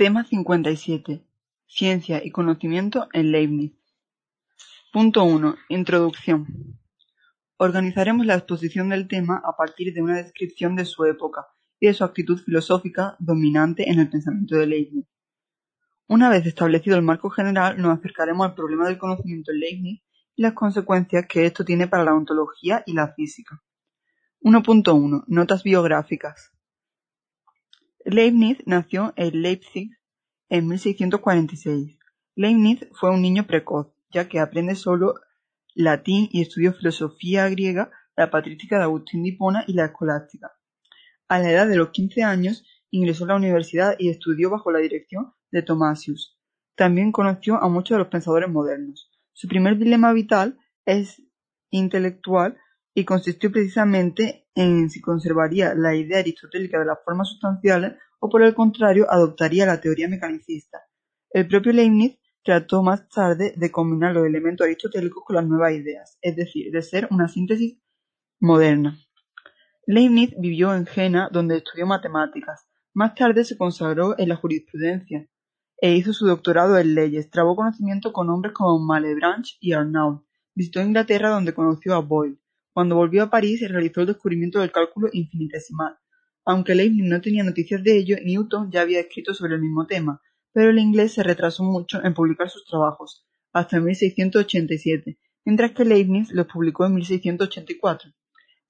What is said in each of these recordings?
Tema 57. Ciencia y conocimiento en Leibniz. Punto 1. Introducción. Organizaremos la exposición del tema a partir de una descripción de su época y de su actitud filosófica dominante en el pensamiento de Leibniz. Una vez establecido el marco general, nos acercaremos al problema del conocimiento en Leibniz y las consecuencias que esto tiene para la ontología y la física. 1.1. Notas biográficas. Leibniz nació en Leipzig en 1646. Leibniz fue un niño precoz, ya que aprende solo latín y estudió filosofía griega, la patrística de Agustín de Hipona y la escolástica. A la edad de los 15 años ingresó a la universidad y estudió bajo la dirección de Thomasius. También conoció a muchos de los pensadores modernos. Su primer dilema vital es intelectual y consistió precisamente en si conservaría la idea aristotélica de las formas sustanciales o por el contrario adoptaría la teoría mecanicista. El propio Leibniz trató más tarde de combinar los elementos aristotélicos con las nuevas ideas, es decir, de ser una síntesis moderna. Leibniz vivió en Jena, donde estudió matemáticas. Más tarde se consagró en la jurisprudencia e hizo su doctorado en leyes. Trabó conocimiento con hombres como Malebranche y Arnaud. Visitó Inglaterra, donde conoció a Boyle. Cuando volvió a París, realizó el descubrimiento del cálculo infinitesimal. Aunque Leibniz no tenía noticias de ello, Newton ya había escrito sobre el mismo tema, pero el inglés se retrasó mucho en publicar sus trabajos, hasta 1687, mientras que Leibniz los publicó en 1684.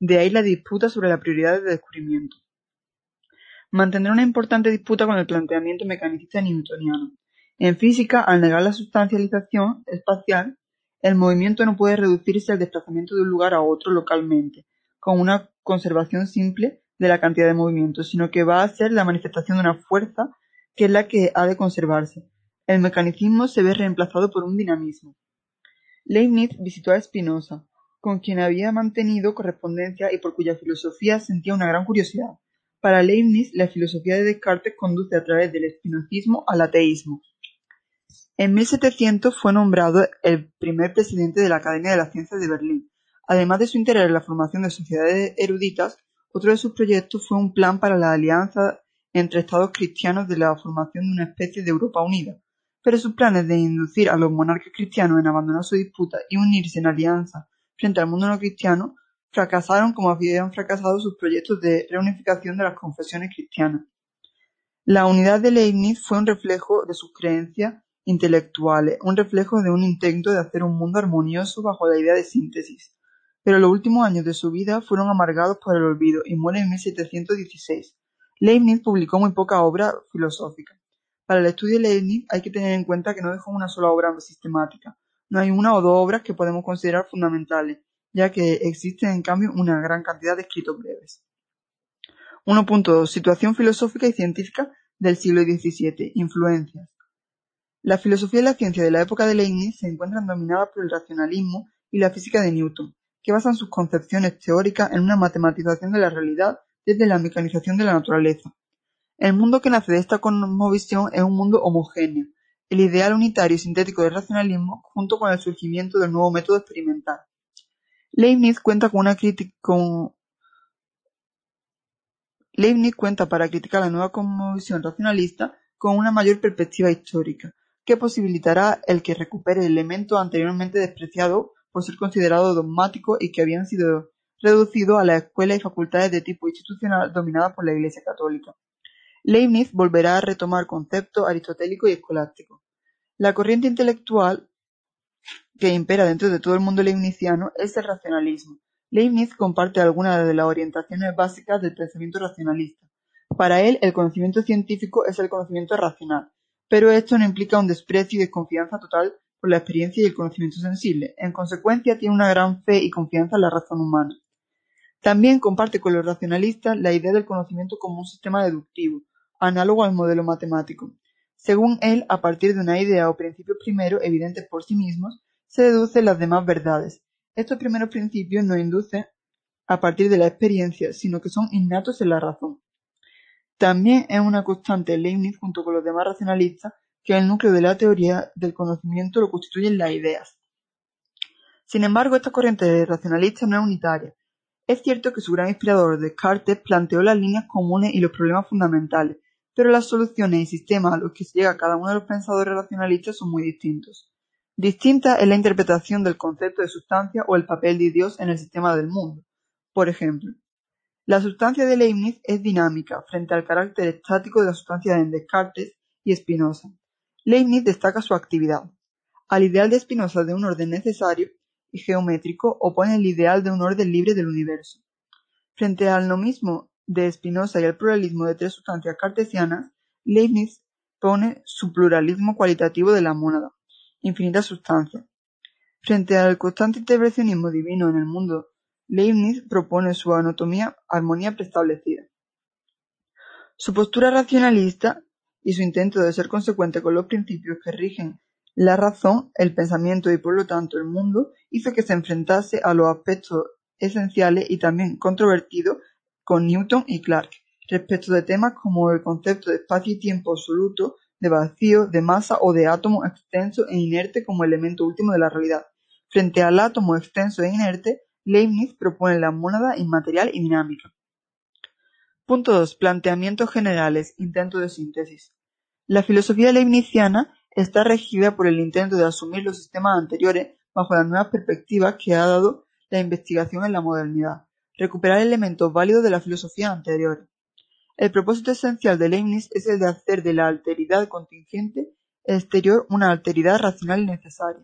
De ahí la disputa sobre la prioridad de descubrimiento. Mantendrá una importante disputa con el planteamiento mecanicista newtoniano. En física, al negar la sustancialización espacial, el movimiento no puede reducirse al desplazamiento de un lugar a otro localmente, con una conservación simple de la cantidad de movimiento, sino que va a ser la manifestación de una fuerza que es la que ha de conservarse. El mecanicismo se ve reemplazado por un dinamismo. Leibniz visitó a Spinoza, con quien había mantenido correspondencia y por cuya filosofía sentía una gran curiosidad. Para Leibniz, la filosofía de Descartes conduce a través del espinocismo al ateísmo. En 1700 fue nombrado el primer presidente de la Academia de las Ciencias de Berlín. Además de su interés en la formación de sociedades eruditas, otro de sus proyectos fue un plan para la alianza entre estados cristianos de la formación de una especie de Europa unida. Pero sus planes de inducir a los monarcas cristianos en abandonar su disputa y unirse en alianza frente al mundo no cristiano fracasaron como habían fracasado sus proyectos de reunificación de las confesiones cristianas. La unidad de Leibniz fue un reflejo de sus creencias intelectuales, un reflejo de un intento de hacer un mundo armonioso bajo la idea de síntesis. Pero los últimos años de su vida fueron amargados por el olvido y muere en 1716. Leibniz publicó muy poca obra filosófica. Para el estudio de Leibniz hay que tener en cuenta que no dejó una sola obra sistemática. No hay una o dos obras que podemos considerar fundamentales, ya que existen en cambio una gran cantidad de escritos breves. 1.2. Situación filosófica y científica del siglo XVII. Influencias. La filosofía y la ciencia de la época de Leibniz se encuentran dominadas por el racionalismo y la física de Newton, que basan sus concepciones teóricas en una matematización de la realidad desde la mecanización de la naturaleza. El mundo que nace de esta cosmovisión es un mundo homogéneo, el ideal unitario y sintético del racionalismo junto con el surgimiento del nuevo método experimental. Leibniz cuenta con una crítica con Leibniz cuenta para criticar la nueva cosmovisión racionalista con una mayor perspectiva histórica, que posibilitará el que recupere elementos anteriormente despreciados por ser considerados dogmáticos y que habían sido reducidos a las escuelas y facultades de tipo institucional dominadas por la Iglesia católica. Leibniz volverá a retomar conceptos aristotélicos y escolásticos. La corriente intelectual que impera dentro de todo el mundo leibniziano es el racionalismo. Leibniz comparte algunas de las orientaciones básicas del pensamiento racionalista. Para él, el conocimiento científico es el conocimiento racional, pero esto no implica un desprecio y desconfianza total por la experiencia y el conocimiento sensible. En consecuencia, tiene una gran fe y confianza en la razón humana. También comparte con los racionalistas la idea del conocimiento como un sistema deductivo, análogo al modelo matemático. Según él, a partir de una idea o principios primero evidentes por sí mismos, se deducen las demás verdades. Estos primeros principios no inducen a partir de la experiencia, sino que son innatos en la razón. También es una constante Leibniz junto con los demás racionalistas que el núcleo de la teoría del conocimiento lo constituyen las ideas. Sin embargo, esta corriente racionalista no es unitaria. Es cierto que su gran inspirador Descartes planteó las líneas comunes y los problemas fundamentales, pero las soluciones y sistemas a los que llega cada uno de los pensadores racionalistas son muy distintos. Distinta es la interpretación del concepto de sustancia o el papel de Dios en el sistema del mundo. Por ejemplo, la sustancia de Leibniz es dinámica frente al carácter estático de la sustancia de Descartes y Spinoza. Leibniz destaca su actividad. Al ideal de Spinoza de un orden necesario y geométrico opone el ideal de un orden libre del universo. Frente al nomismo de Spinoza y al pluralismo de tres sustancias cartesianas, Leibniz pone su pluralismo cualitativo de la mónada, infinita sustancia. Frente al constante intervencionismo divino en el mundo, Leibniz propone su anatomía armonía preestablecida. Su postura racionalista y su intento de ser consecuente con los principios que rigen la razón, el pensamiento y por lo tanto el mundo hizo que se enfrentase a los aspectos esenciales y también controvertidos con Newton y Clarke respecto de temas como el concepto de espacio y tiempo absoluto, de vacío, de masa o de átomo extenso e inerte como elemento último de la realidad. Frente al átomo extenso e inerte, Leibniz propone la mónada inmaterial y dinámica. Punto 2. Planteamientos generales. Intento de síntesis. La filosofía leibniziana está regida por el intento de asumir los sistemas anteriores bajo las nuevas perspectivas que ha dado la investigación en la modernidad, recuperar elementos válidos de la filosofía anterior. El propósito esencial de Leibniz es el de hacer de la alteridad contingente exterior una alteridad racional y necesaria.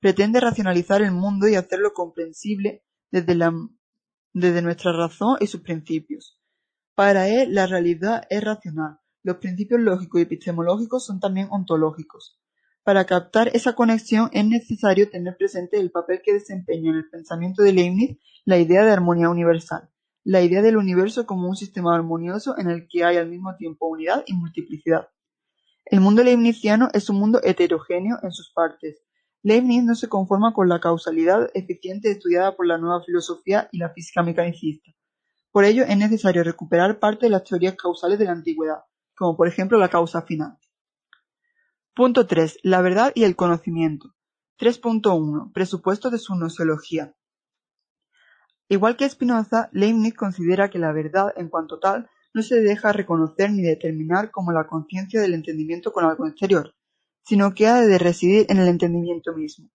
Pretende racionalizar el mundo y hacerlo comprensible desde, nuestra razón y sus principios. Para él, la realidad es racional, los principios lógicos y epistemológicos son también ontológicos. Para captar esa conexión es necesario tener presente el papel que desempeña en el pensamiento de Leibniz la idea de armonía universal, la idea del universo como un sistema armonioso en el que hay al mismo tiempo unidad y multiplicidad. El mundo leibniziano es un mundo heterogéneo en sus partes. Leibniz no se conforma con la causalidad eficiente estudiada por la nueva filosofía y la física mecanicista. Por ello es necesario recuperar parte de las teorías causales de la antigüedad, como por ejemplo la causa final. Punto 3. La verdad y el conocimiento. 3.1. Presupuesto de su nociología. Igual que Spinoza, Leibniz considera que la verdad, en cuanto tal, no se deja reconocer ni determinar como la conciencia del entendimiento con algo exterior, sino que ha de residir en el entendimiento mismo.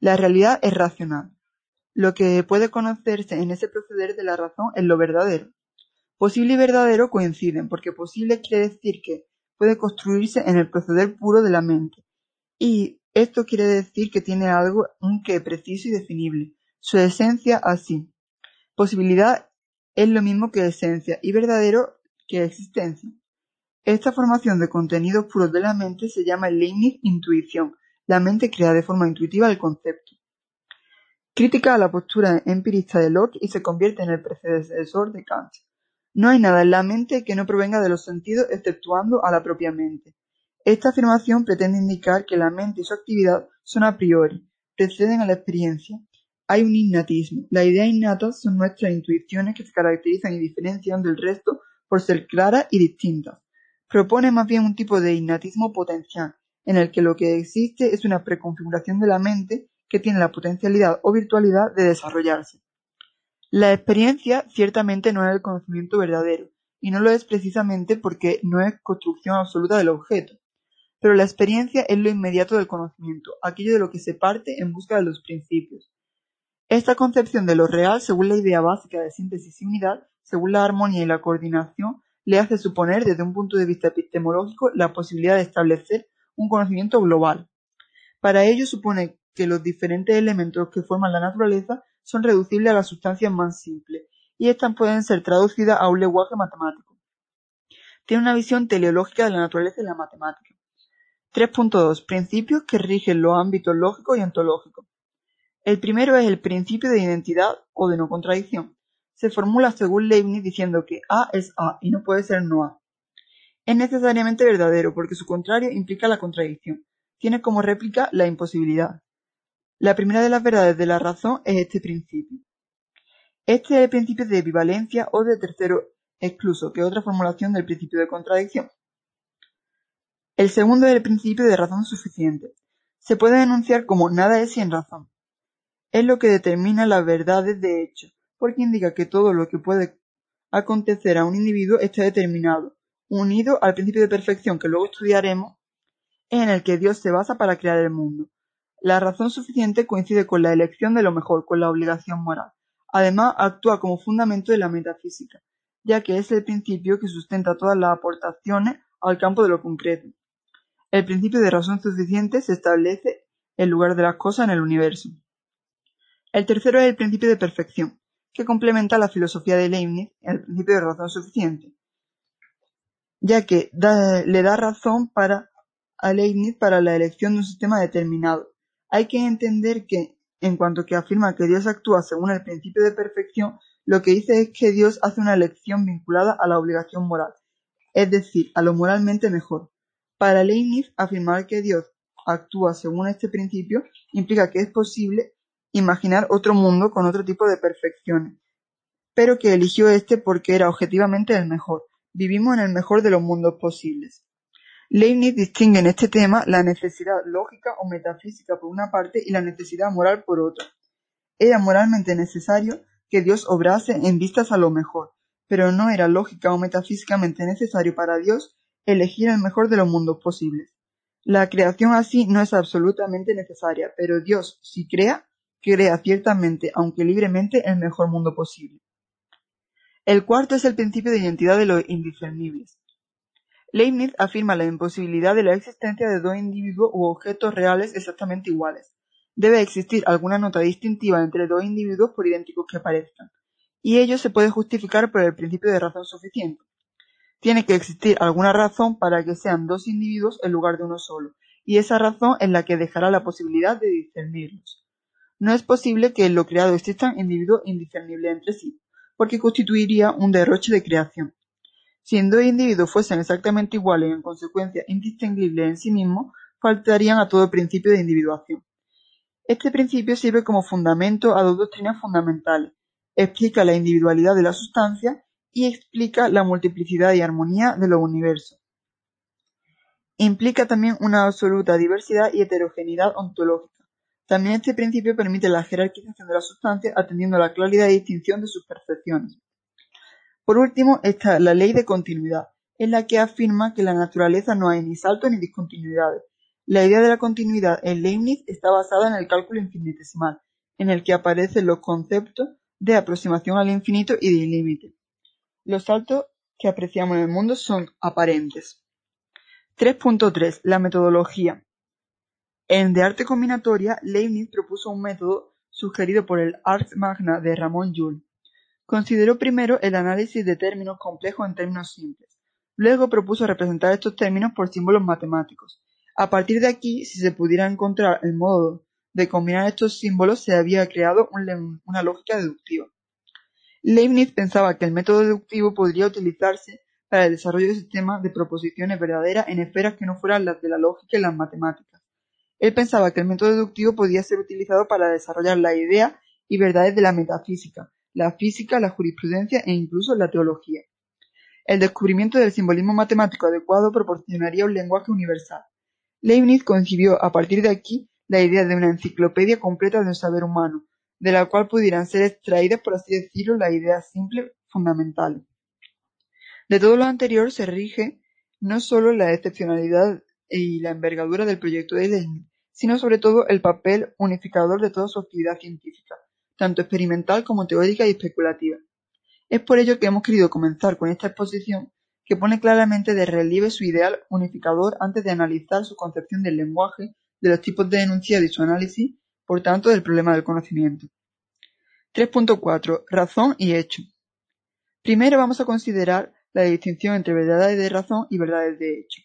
La realidad es racional. Lo que puede conocerse en ese proceder de la razón es lo verdadero, Posible y verdadero coinciden, porque posible quiere decir que puede construirse en el proceder puro de la mente, y esto quiere decir que tiene algo un que preciso y definible, su esencia así. Posibilidad es lo mismo que esencia y verdadero que existencia. Esta formación de contenidos puros de la mente se llama Leibniz intuición. La mente crea de forma intuitiva el concepto. Crítica a la postura empirista de Locke y se convierte en el predecesor de Kant. No hay nada en la mente que no provenga de los sentidos exceptuando a la propia mente. Esta afirmación pretende indicar que la mente y su actividad son a priori, preceden a la experiencia. Hay un innatismo. Las ideas innatas son nuestras intuiciones que se caracterizan y diferencian del resto por ser claras y distintas. Propone más bien un tipo de innatismo potencial, en el que lo que existe es una preconfiguración de la mente que tiene la potencialidad o virtualidad de desarrollarse. La experiencia ciertamente no es el conocimiento verdadero, y no lo es precisamente porque no es construcción absoluta del objeto. Pero la experiencia es lo inmediato del conocimiento, aquello de lo que se parte en busca de los principios. Esta concepción de lo real, según la idea básica de síntesis y unidad, según la armonía y la coordinación, le hace suponer desde un punto de vista epistemológico la posibilidad de establecer un conocimiento global. Para ello supone que los diferentes elementos que forman la naturaleza son reducibles a las sustancias más simples, y éstas pueden ser traducidas a un lenguaje matemático. Tiene una visión teleológica de la naturaleza y la matemática. 3.2. Principios que rigen los ámbitos lógicos y ontológicos. El primero es el principio de identidad o de no contradicción. Se formula según Leibniz diciendo que A es A y no puede ser no A. Es necesariamente verdadero porque su contrario implica la contradicción. Tiene como réplica la imposibilidad. La primera de las verdades de la razón es este principio. Este es el principio de bivalencia o de tercero excluso, que es otra formulación del principio de contradicción. El segundo es el principio de razón suficiente. Se puede denunciar como nada es sin razón. Es lo que determina las verdades de hecho, porque indica que todo lo que puede acontecer a un individuo está determinado, unido al principio de perfección que luego estudiaremos, en el que Dios se basa para crear el mundo. La razón suficiente coincide con la elección de lo mejor, con la obligación moral. Además, actúa como fundamento de la metafísica, ya que es el principio que sustenta todas las aportaciones al campo de lo concreto. El principio de razón suficiente se establece en lugar de las cosas en el universo. El tercero es el principio de perfección, que complementa la filosofía de Leibniz, el principio de razón suficiente, ya que le da razón para, a Leibniz para la elección de un sistema determinado. Hay que entender que, en cuanto que afirma que Dios actúa según el principio de perfección, lo que dice es que Dios hace una elección vinculada a la obligación moral, es decir, a lo moralmente mejor. Para Leibniz, afirmar que Dios actúa según este principio implica que es posible imaginar otro mundo con otro tipo de perfecciones, pero que eligió este porque era objetivamente el mejor. Vivimos en el mejor de los mundos posibles. Leibniz distingue en este tema la necesidad lógica o metafísica por una parte y la necesidad moral por otra. Era moralmente necesario que Dios obrase en vistas a lo mejor, pero no era lógica o metafísicamente necesario para Dios elegir el mejor de los mundos posibles. La creación así no es absolutamente necesaria, pero Dios, si crea, crea ciertamente, aunque libremente, el mejor mundo posible. El cuarto es el principio de identidad de los indiscernibles. Leibniz afirma la imposibilidad de la existencia de dos individuos u objetos reales exactamente iguales. Debe existir alguna nota distintiva entre dos individuos por idénticos que parezcan, y ello se puede justificar por el principio de razón suficiente. Tiene que existir alguna razón para que sean dos individuos en lugar de uno solo, y esa razón es la que dejará la posibilidad de discernirlos. No es posible que en lo creado existan individuos indiscernibles entre sí, porque constituiría un derroche de creación. Si dos individuos fuesen exactamente iguales y en consecuencia indistinguibles en sí mismos, faltarían a todo principio de individuación. Este principio sirve como fundamento a dos doctrinas fundamentales. Explica la individualidad de la sustancia y explica la multiplicidad y armonía de los universos. Implica también una absoluta diversidad y heterogeneidad ontológica. También este principio permite la jerarquización de la sustancia atendiendo a la claridad y distinción de sus percepciones. Por último está la ley de continuidad, en la que afirma que en la naturaleza no hay ni saltos ni discontinuidades. La idea de la continuidad en Leibniz está basada en el cálculo infinitesimal, en el que aparecen los conceptos de aproximación al infinito y de límite. Los saltos que apreciamos en el mundo son aparentes. 3.3. La metodología. En De arte combinatoria, Leibniz propuso un método sugerido por el Ars Magna de Ramón Llull. Consideró primero el análisis de términos complejos en términos simples. Luego propuso representar estos términos por símbolos matemáticos. A partir de aquí, si se pudiera encontrar el modo de combinar estos símbolos, se había creado una lógica deductiva. Leibniz pensaba que el método deductivo podría utilizarse para el desarrollo de sistemas de proposiciones verdaderas en esferas que no fueran las de la lógica y las matemáticas. Él pensaba que el método deductivo podía ser utilizado para desarrollar la idea y verdades de la metafísica, la física, la jurisprudencia e incluso la teología. El descubrimiento del simbolismo matemático adecuado proporcionaría un lenguaje universal. Leibniz concibió a partir de aquí la idea de una enciclopedia completa de un saber humano, de la cual pudieran ser extraídas, por así decirlo, las ideas simples fundamentales. De todo lo anterior se rige no sólo la excepcionalidad y la envergadura del proyecto de Leibniz, sino sobre todo el papel unificador de toda su actividad científica, tanto experimental como teórica y especulativa. Es por ello que hemos querido comenzar con esta exposición que pone claramente de relieve su ideal unificador antes de analizar su concepción del lenguaje, de los tipos de enunciado y su análisis, por tanto del problema del conocimiento. 3.4. Razón y hecho. Primero vamos a considerar la distinción entre verdades de razón y verdades de hecho.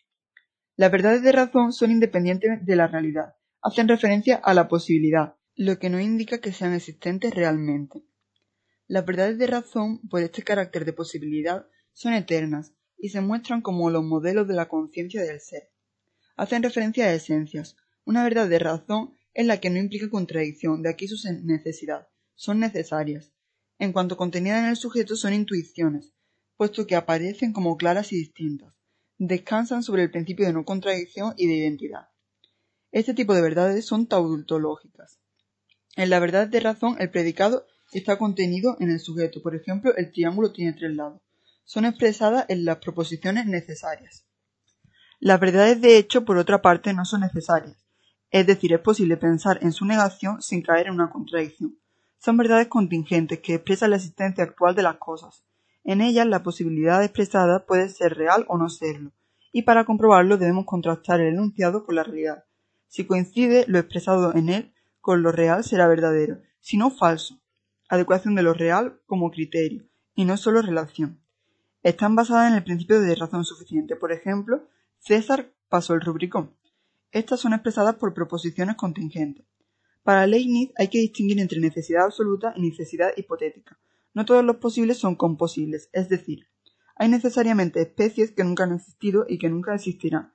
Las verdades de razón son independientes de la realidad, hacen referencia a la posibilidad, lo que no indica que sean existentes realmente. Las verdades de razón, por este carácter de posibilidad, son eternas y se muestran como los modelos de la conciencia del ser. Hacen referencia a esencias. Una verdad de razón es la que no implica contradicción, de aquí su necesidad. Son necesarias. En cuanto contenida en el sujeto son intuiciones, puesto que aparecen como claras y distintas descansan sobre el principio de no contradicción y de identidad. Este tipo de verdades son tautológicas. En la verdad de razón, el predicado está contenido en el sujeto. Por ejemplo, el triángulo tiene tres lados. son expresadas en las proposiciones necesarias. Las verdades de hecho, por otra parte, no son necesarias, es decir, es posible pensar en su negación sin caer en una contradicción. Son verdades contingentes que expresan la existencia actual de las cosas. En ellas la posibilidad expresada puede ser real o no serlo, y para comprobarlo debemos contrastar el enunciado con la realidad. Si coincide lo expresado en él con lo real será verdadero, si no falso. Adecuación de lo real como criterio, y no solo relación. Están basadas en el principio de razón suficiente. Por ejemplo, César pasó el rubricón. Estas son expresadas por proposiciones contingentes. Para Leibniz hay que distinguir entre necesidad absoluta y necesidad hipotética. No todos los posibles son composibles, es decir, hay necesariamente especies que nunca han existido y que nunca existirán,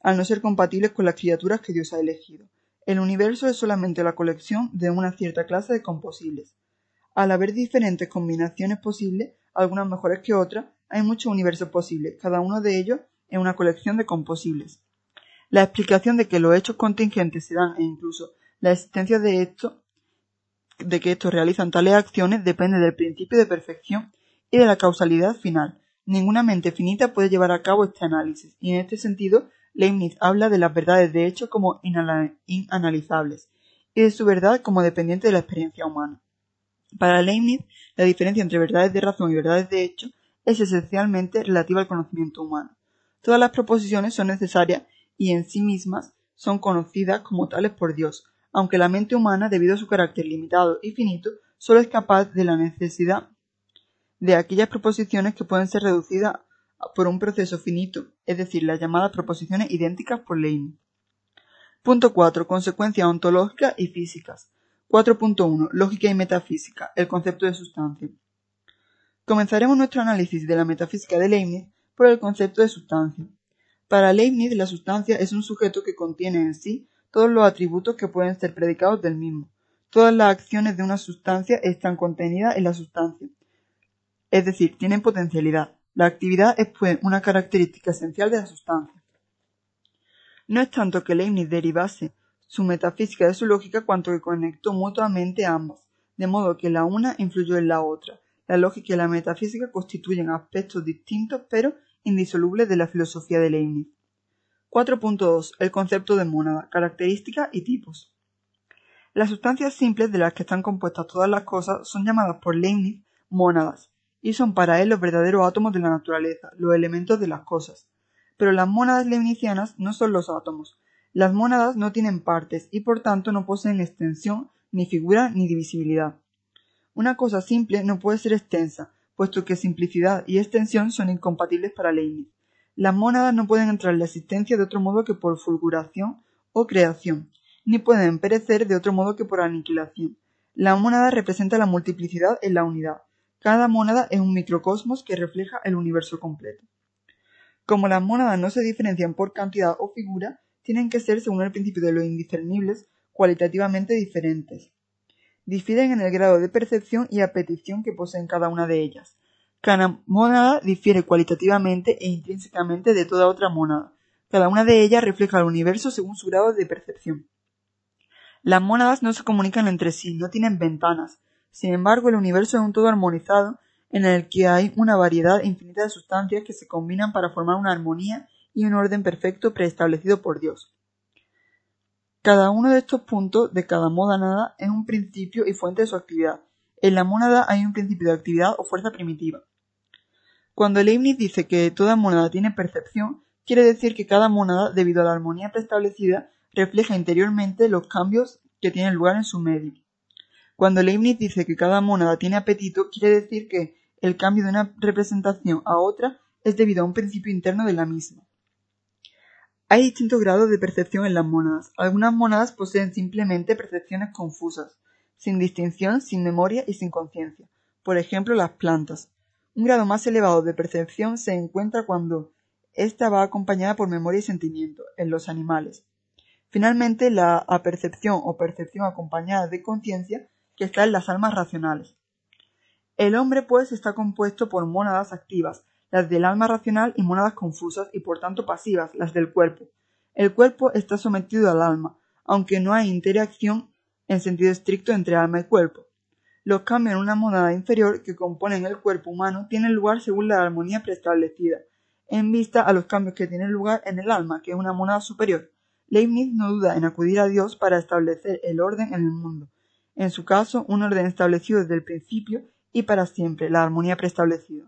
al no ser compatibles con las criaturas que Dios ha elegido. El universo es solamente la colección de una cierta clase de composibles. Al haber diferentes combinaciones posibles, algunas mejores que otras, hay muchos universos posibles, cada uno de ellos es una colección de composibles. La explicación de que los hechos contingentes se dan e incluso la existencia de esto, de que estos realizan tales acciones depende del principio de perfección y de la causalidad final. Ninguna mente finita puede llevar a cabo este análisis, y en este sentido Leibniz habla de las verdades de hecho como inanalizables y de su verdad como dependiente de la experiencia humana. Para Leibniz, la diferencia entre verdades de razón y verdades de hecho es esencialmente relativa al conocimiento humano. Todas las proposiciones son necesarias y en sí mismas son conocidas como tales por Dios, aunque la mente humana, debido a su carácter limitado y finito, solo es capaz de la necesidad de aquellas proposiciones que pueden ser reducidas por un proceso finito, es decir, las llamadas proposiciones idénticas por Leibniz. Punto 4. Consecuencias ontológicas y físicas. 4.1. Lógica y metafísica. El concepto de sustancia. Comenzaremos nuestro análisis de la metafísica de Leibniz por el concepto de sustancia. Para Leibniz, la sustancia es un sujeto que contiene en sí todos los atributos que pueden ser predicados del mismo. Todas las acciones de una sustancia están contenidas en la sustancia, es decir, tienen potencialidad. La actividad es, pues, una característica esencial de la sustancia. No es tanto que Leibniz derivase su metafísica de su lógica cuanto que conectó mutuamente ambas, de modo que la una influyó en la otra. La lógica y la metafísica constituyen aspectos distintos pero indisolubles de la filosofía de Leibniz. 4.2. El concepto de mónada, características y tipos. Las sustancias simples de las que están compuestas todas las cosas son llamadas por Leibniz mónadas, y son para él los verdaderos átomos de la naturaleza, los elementos de las cosas. Pero las mónadas leibnizianas no son los átomos. Las mónadas no tienen partes y por tanto no poseen extensión, ni figura, ni divisibilidad. Una cosa simple no puede ser extensa, puesto que simplicidad y extensión son incompatibles para Leibniz. Las mónadas no pueden entrar en la existencia de otro modo que por fulguración o creación, ni pueden perecer de otro modo que por aniquilación. La mónada representa la multiplicidad en la unidad, cada mónada es un microcosmos que refleja el universo completo. Como las mónadas no se diferencian por cantidad o figura, tienen que ser, según el principio de los indiscernibles, cualitativamente diferentes. Difieren en el grado de percepción y apetición que poseen cada una de ellas. Cada mónada difiere cualitativamente e intrínsecamente de toda otra mónada. Cada una de ellas refleja el universo según su grado de percepción. Las mónadas no se comunican entre sí, no tienen ventanas, sin embargo, el universo es un todo armonizado en el que hay una variedad infinita de sustancias que se combinan para formar una armonía y un orden perfecto preestablecido por Dios. Cada uno de estos puntos de cada mónada es un principio y fuente de su actividad. En la mónada hay un principio de actividad o fuerza primitiva. Cuando Leibniz dice que toda mónada tiene percepción, quiere decir que cada mónada, debido a la armonía preestablecida, refleja interiormente los cambios que tienen lugar en su medio. Cuando Leibniz dice que cada mónada tiene apetito, quiere decir que el cambio de una representación a otra es debido a un principio interno de la misma. Hay distintos grados de percepción en las mónadas. Algunas mónadas poseen simplemente percepciones confusas, sin distinción, sin memoria y sin conciencia. Por ejemplo, las plantas. Un grado más elevado de percepción se encuentra cuando ésta va acompañada por memoria y sentimiento, en los animales. Finalmente, la apercepción o percepción acompañada de conciencia que está en las almas racionales. El hombre, pues, está compuesto por mónadas activas, las del alma racional, y mónadas confusas y por tanto pasivas, las del cuerpo. El cuerpo está sometido al alma, aunque no hay interacción en sentido estricto entre alma y cuerpo. Los cambios en una monada inferior que componen el cuerpo humano tienen lugar según la armonía preestablecida, en vista a los cambios que tienen lugar en el alma, que es una monada superior. Leibniz no duda en acudir a Dios para establecer el orden en el mundo. En su caso, un orden establecido desde el principio y para siempre, la armonía preestablecida.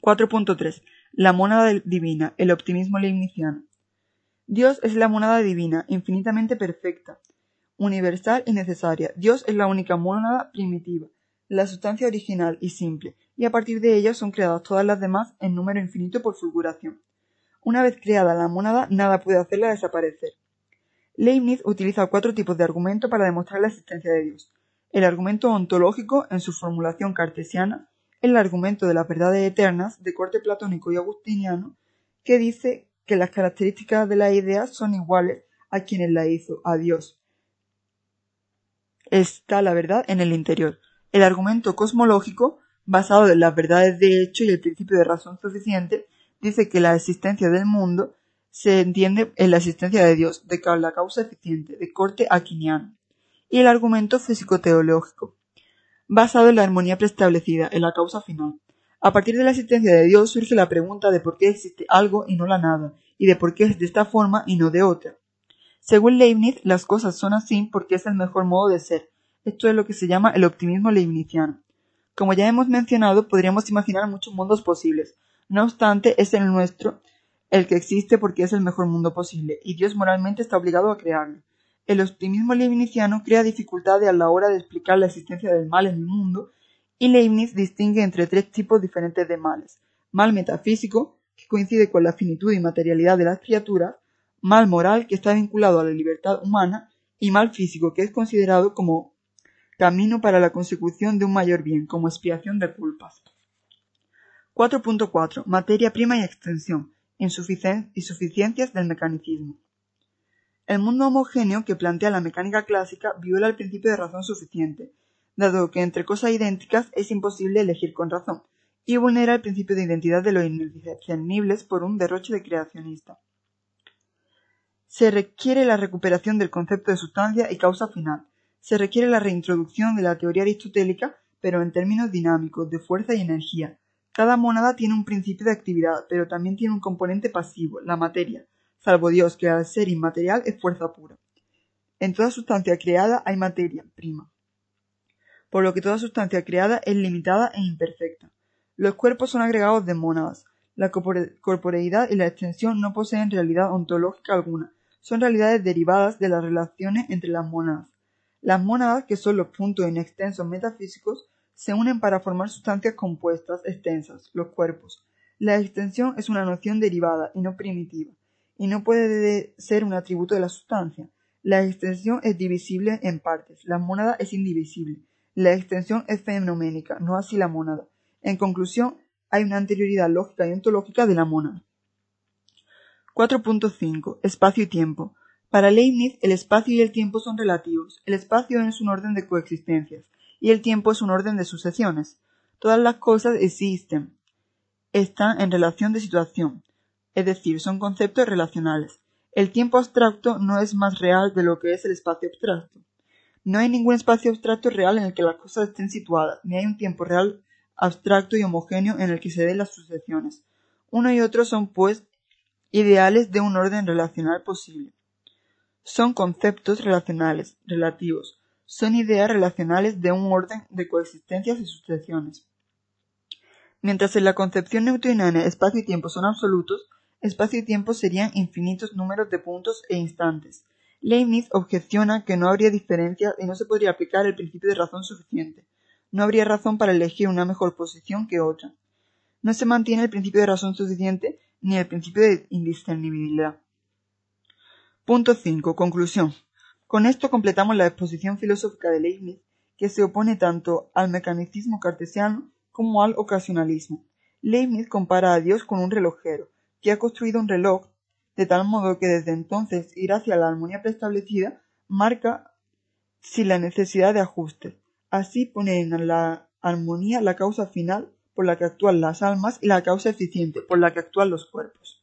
4.3. La monada divina, el optimismo leibniziano. Dios es la monada divina, infinitamente perfecta, universal y necesaria. Dios es la única monada primitiva, la sustancia original y simple, y a partir de ella son creadas todas las demás en número infinito por fulguración. Una vez creada la monada, nada puede hacerla desaparecer. Leibniz utiliza cuatro tipos de argumento para demostrar la existencia de Dios. El argumento ontológico, en su formulación cartesiana, el argumento de las verdades eternas, de corte platónico y agustiniano, que dice que las características de la idea son iguales a quienes la hizo, a Dios. Está la verdad en el interior. El argumento cosmológico, basado en las verdades de hecho y el principio de razón suficiente, dice que la existencia del mundo se entiende en la existencia de Dios, de la causa eficiente, de corte aquiniano. Y el argumento físico-teológico, basado en la armonía preestablecida, en la causa final. A partir de la existencia de Dios surge la pregunta de por qué existe algo y no la nada, y de por qué es de esta forma y no de otra. Según Leibniz, las cosas son así porque es el mejor modo de ser. Esto es lo que se llama el optimismo leibniziano. Como ya hemos mencionado, podríamos imaginar muchos mundos posibles, no obstante, es el nuestro el que existe porque es el mejor mundo posible, y Dios moralmente está obligado a crearlo. El optimismo leibniziano crea dificultades a la hora de explicar la existencia del mal en el mundo, y Leibniz distingue entre tres tipos diferentes de males. Mal metafísico, que coincide con la finitud y materialidad de las criaturas, mal moral, que está vinculado a la libertad humana, y mal físico, que es considerado como camino para la consecución de un mayor bien, como expiación de culpas. 4.4. Materia prima y extensión. Insuficiencias del mecanicismo. El mundo homogéneo que plantea la mecánica clásica viola el principio de razón suficiente, dado que entre cosas idénticas es imposible elegir con razón, y vulnera el principio de identidad de los indiscernibles por un derroche de creacionista. Se requiere la recuperación del concepto de sustancia y causa final. Se requiere la reintroducción de la teoría aristotélica, pero en términos dinámicos, de fuerza y energía, cada monada tiene un principio de actividad, pero también tiene un componente pasivo, la materia, salvo Dios, que al ser inmaterial es fuerza pura. En toda sustancia creada hay materia prima, por lo que toda sustancia creada es limitada e imperfecta. Los cuerpos son agregados de mónadas. La corporeidad y la extensión no poseen realidad ontológica alguna, son realidades derivadas de las relaciones entre las mónadas. Las mónadas, que son los puntos en extensos metafísicos, se unen para formar sustancias compuestas extensas, los cuerpos. La extensión es una noción derivada y no primitiva, y no puede ser un atributo de la sustancia. La extensión es divisible en partes, la mónada es indivisible. La extensión es fenoménica, no así la mónada. En conclusión, hay una anterioridad lógica y ontológica de la mónada. 4.5. Espacio y tiempo. Para Leibniz, el espacio y el tiempo son relativos. El espacio es un orden de coexistencias y el tiempo es un orden de sucesiones. Todas las cosas existen, están en relación de situación, es decir, son conceptos relacionales. El tiempo abstracto no es más real de lo que es el espacio abstracto. No hay ningún espacio abstracto real en el que las cosas estén situadas, ni hay un tiempo real abstracto y homogéneo en el que se den las sucesiones. Uno y otro son, pues, ideales de un orden relacional posible. Son conceptos relacionales, relativos, son ideas relacionales de un orden de coexistencias y sucesiones. Mientras en la concepción newtoniana espacio y tiempo son absolutos, espacio y tiempo serían infinitos números de puntos e instantes. Leibniz objeciona que no habría diferencia y no se podría aplicar el principio de razón suficiente. No habría razón para elegir una mejor posición que otra. No se mantiene el principio de razón suficiente ni el principio de indiscernibilidad. Punto 5. Conclusión. Con esto completamos la exposición filosófica de Leibniz, que se opone tanto al mecanicismo cartesiano como al ocasionalismo. Leibniz compara a Dios con un relojero, que ha construido un reloj de tal modo que desde entonces ir hacia la armonía preestablecida marca sin la necesidad de ajustes. Así pone en la armonía la causa final por la que actúan las almas y la causa eficiente por la que actúan los cuerpos.